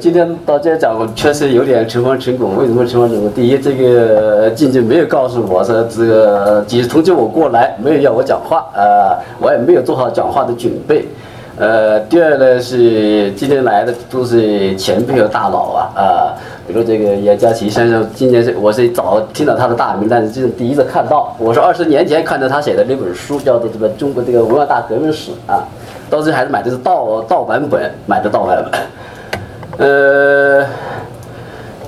今天到这讲，我确实有点诚惶诚恐。为什么诚惶诚恐？第一，这个静静没有告诉我说这个及时通知我过来，没有要我讲话，呃，我也没有做好讲话的准备。呃，第二呢是今天来的都是前辈和大佬啊，啊，比如这个严家琪先生，今年是我是早听到他的大名，但是这是第一次看到。我是二十年前看到他写的那本书，叫做《这个中国这个文化大革命史》啊，当时还是买的是盗盗版本，买的盗版本。呃，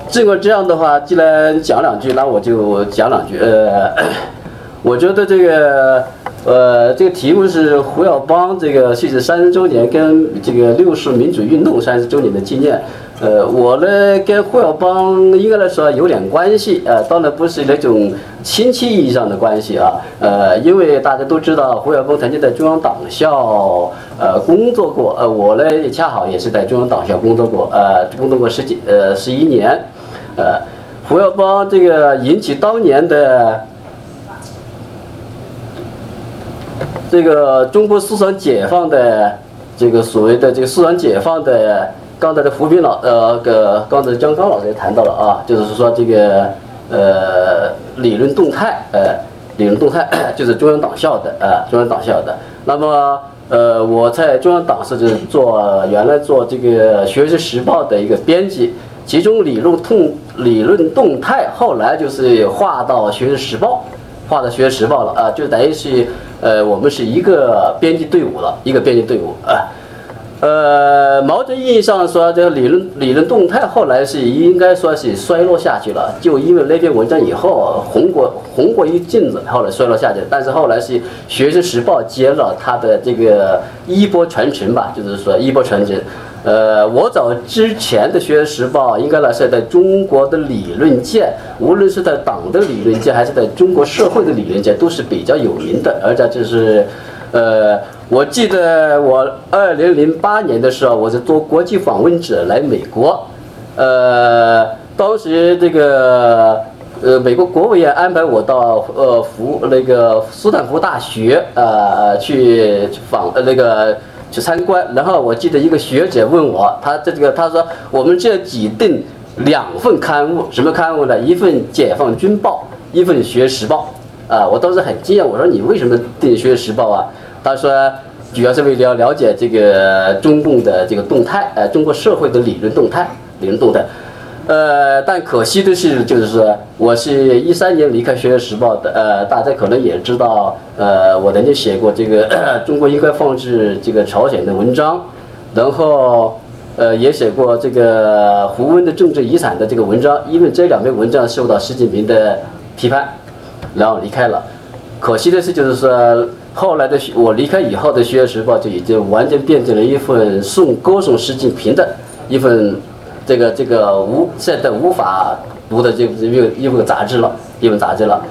这个这样的话，既然讲两句，那我就讲两句。呃，我觉得这个，呃，这个题目是胡耀邦这个逝世三十周年跟这个六四民主运动三十周年的纪念。呃，我呢跟胡耀邦应该来说有点关系，呃，当然不是那种亲戚意义上的关系啊，呃，因为大家都知道胡耀邦曾经在中央党校呃工作过，呃，我呢也恰好也是在中央党校工作过，呃，工作过十几呃十一年，呃，胡耀邦这个引起当年的这个中国思想解放的这个所谓的这个思想解放的。刚才的胡斌老呃个刚才姜刚老师也谈到了啊，就是说这个呃理论动态呃理论动态 就是中央党校的啊中央党校的。那么呃我在中央党校就是做原来做这个《学习时报》的一个编辑，其中理论动理论动态后来就是划到《学习时报》，划到《学习时报》了啊，就等于是呃我们是一个编辑队伍了，一个编辑队伍啊。呃，毛泽意义上说，这个理论理论动态后来是应该说是衰落下去了，就因为那篇文章以后红过红过一阵子，后来衰落下去。但是后来是《学生时报》接了他的这个衣钵传承吧，就是说衣钵传承。呃，我早之前的《学生时报》应该来说，在中国的理论界，无论是在党的理论界，还是在中国社会的理论界，都是比较有名的，而且就是，呃。我记得我二零零八年的时候，我是做国际访问者来美国，呃，当时这个呃美国国务院安排我到呃福那个斯坦福大学呃去访呃那个去参观，然后我记得一个学者问我，他这个他说我们这几订两份刊物，什么刊物呢？一份《解放军报》，一份《学时报》啊，我当时很惊讶，我说你为什么订《学时报》啊？他说，主要是为了了解这个中共的这个动态，呃，中国社会的理论动态，理论动态。呃，但可惜的是，就是说，我是一三年离开《学院时报》的，呃，大家可能也知道，呃，我曾经写过这个 中国应该放置这个朝鲜的文章，然后，呃，也写过这个胡温的政治遗产的这个文章，因为这两篇文章受到习近平的批判，然后离开了。可惜的是，就是说。后来的我离开以后的《学院时报》就已经完全变成了一份颂歌颂习近平的一份这个这个无现在无法读的这一个一份杂志了，一本杂志了。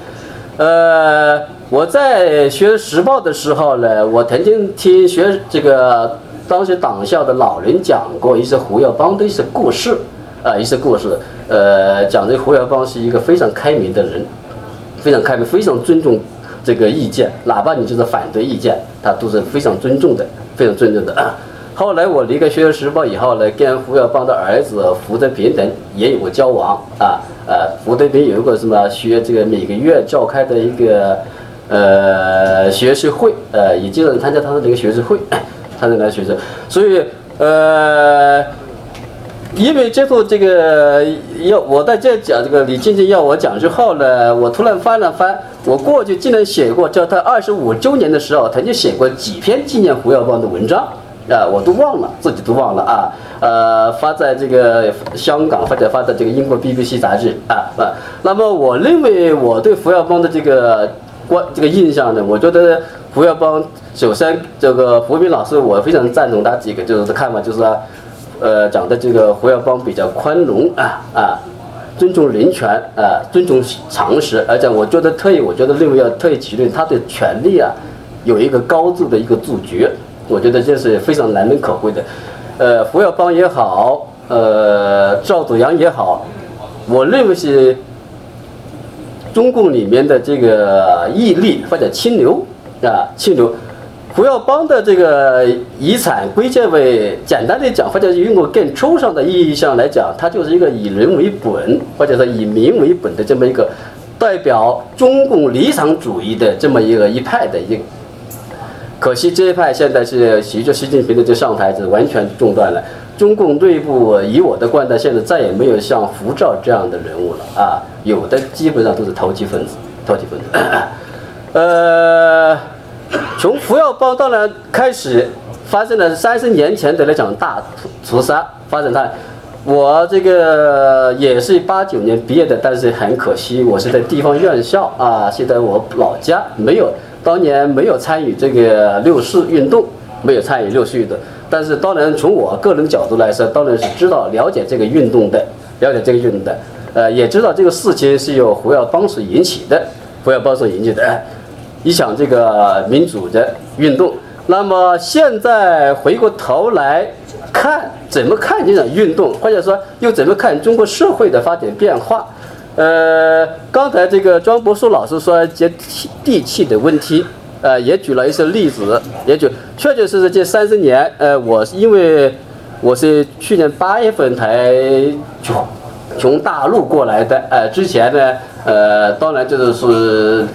呃，我在《学时报》的时候呢，我曾经听学这个当时党校的老人讲过一些胡耀邦的一些故事啊，一些故事。呃，讲这胡耀邦是一个非常开明的人，非常开明，非常尊重。这个意见，哪怕你就是反对意见，他都是非常尊重的，非常尊重的。后来我离开《学校时报》以后呢，跟胡耀邦的儿子胡德平等也有过交往啊。呃，胡德平有一个什么学这个每个月召开的一个呃学习会，呃，也经常参加他的这个学习会，参加那个学习，所以呃。因为最后这个要我在这讲这个李静静要我讲之后呢，我突然翻了翻，我过去竟然写过，叫他二十五周年的时候，曾经写过几篇纪念胡耀邦的文章，啊，我都忘了，自己都忘了啊，呃，发在这个香港或者发在这个英国 BBC 杂志啊啊，那么我认为我对胡耀邦的这个关这个印象呢，我觉得胡耀邦首先这个胡斌老师我非常赞同他几个就是看法，就是。呃，讲的这个胡耀邦比较宽容啊啊，尊重人权啊，尊重常识，而且我觉得特意，我觉得认为要特意提论他对权力啊有一个高度的一个自觉，我觉得这是非常难能可贵的。呃，胡耀邦也好，呃，赵紫阳也好，我认为是中共里面的这个毅力或者清流啊，清流。胡耀邦的这个遗产归结为简单的讲，或者用个更抽象的意义上来讲，它就是一个以人为本，或者说以民为本的这么一个代表中共理想主义的这么一个一派的一个。可惜这一派现在是随着习近平的这上台，是完全中断了。中共内部以我的观察，现在再也没有像胡照这样的人物了啊，有的基本上都是投机分子，投机分子。呃，从胡耀邦当然开始发生了三十年前的那场大屠杀，发生他，我这个也是八九年毕业的，但是很可惜，我是在地方院校啊，现在我老家没有。当年没有参与这个六四运动，没有参与六四运动，但是当然从我个人角度来说，当然是知道了解这个运动的，了解这个运动的，呃，也知道这个事情是由胡耀邦所引起的，胡耀邦所引起的，一场这个民主的运动。那么现在回过头来看，怎么看这场运动，或者说又怎么看中国社会的发展变化？呃，刚才这个庄博树老师说接地气的问题，呃，也举了一些例子，也举确确实实这三十年，呃，我因为我是去年八月份才从从大陆过来的，呃，之前呢，呃，当然就是是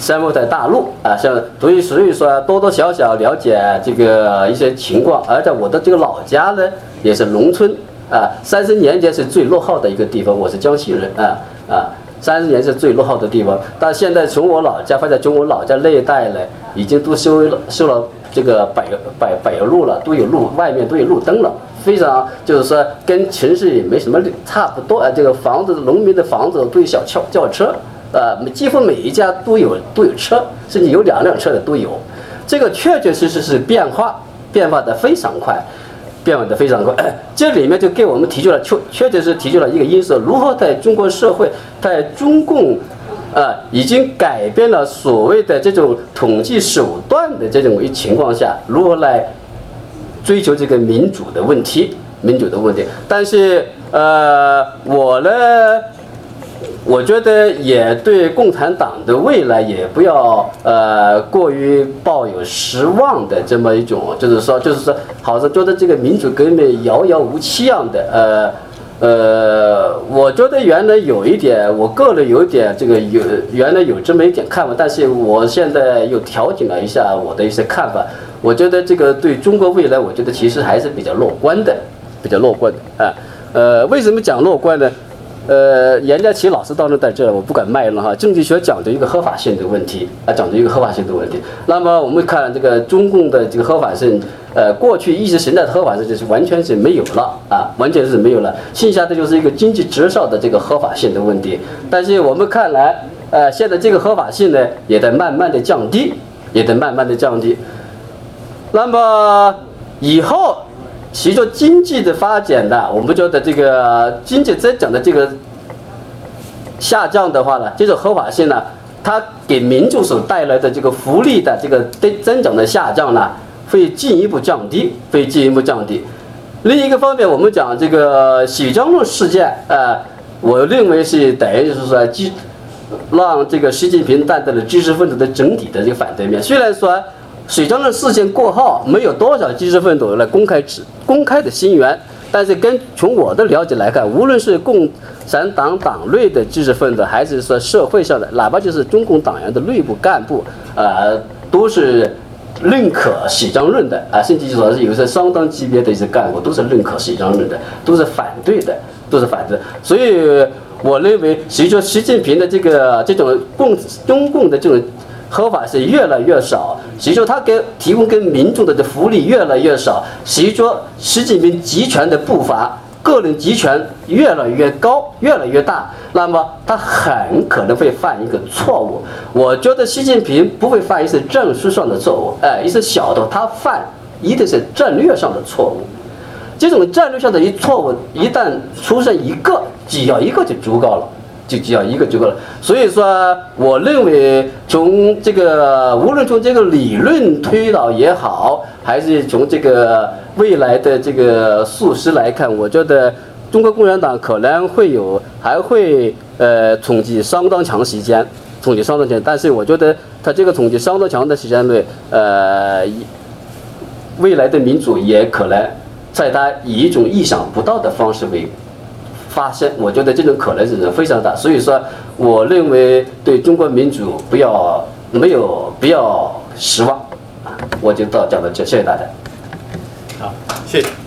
生活在大陆啊，像所以所以说多多少少了解这个一些情况，而在我的这个老家呢也是农村啊，三十年前是最落后的一个地方，我是江西人啊。啊，三十年是最落后的地方，但现在从我老家或者从我老家那一带呢，已经都修了修了这个柏柏柏油路了，都有路，外面都有路灯了，非常就是说跟城市也没什么差不多啊。这个房子，农民的房子都有小轿轿车，啊，几乎每一家都有都有车，甚至有两辆车的都有，这个确确实实是变化，变化的非常快。变化的非常快，这里面就给我们提出了确确实是提出了一个因素：如何在中国社会，在中共，啊，已经改变了所谓的这种统计手段的这种情况下，如何来追求这个民主的问题，民主的问题。但是，呃，我呢？我觉得也对共产党的未来也不要呃过于抱有失望的这么一种，就是说，就是说，好像觉得这个民主革命遥遥无期样的，呃呃，我觉得原来有一点，我个人有一点这个有原来有这么一点看法，但是我现在又调整了一下我的一些看法，我觉得这个对中国未来，我觉得其实还是比较乐观的，比较乐观的啊，呃，为什么讲乐观呢？呃，严家琪老师当时在这，我不敢卖了哈。经济学讲究一个合法性的问题啊，讲究一个合法性的问题。那么我们看这个中共的这个合法性，呃，过去意识形态的合法性就是完全是没有了啊，完全是没有了。剩下的就是一个经济至上的这个合法性的问题。但是我们看来，呃，现在这个合法性呢，也在慢慢的降低，也在慢慢的降低。那么以后。随着经济的发展呢，我们觉得这个经济增长的这个下降的话呢，这种合法性呢，它给民众所带来的这个福利的这个增增长的下降呢，会进一步降低，会进一步降低。另一个方面，我们讲这个许江路事件，呃，我认为是等于就是说，基让这个习近平站在了知识分子的整体的这个反对面。虽然说。水江的事件过后，没有多少知识分子来公开指公开的心源，但是跟从我的了解来看，无论是共产党党内的知识分子，还是说社会上的，哪怕就是中共党员的内部干部，呃，都是认可洗江论的啊，甚至说是有些相当级别的一些干部都是认可洗江论的，都是反对的，都是反对。所以我认为，随着习近平的这个这种共中共的这种。合法是越来越少，随着他给提供给民众的这福利越来越少，随着习近平集权的步伐，个人集权越来越高，越来越大，那么他很可能会犯一个错误。我觉得习近平不会犯一些战术上的错误，哎，一些小的，他犯一定是战略上的错误。这种战略上的一错误，一旦出现一个，只要一个就足够了。就只要一个就够了，所以说，我认为从这个无论从这个理论推导也好，还是从这个未来的这个事实来看，我觉得中国共产党可能会有还会呃统计相当长时间，统计相当长，但是我觉得他这个统计相当长的时间内，呃，未来的民主也可能在他以一种意想不到的方式为发生，我觉得这种可能性是非常大。所以说，我认为对中国民主不要没有不要失望啊！我就到讲到这，谢谢大家。好，谢谢。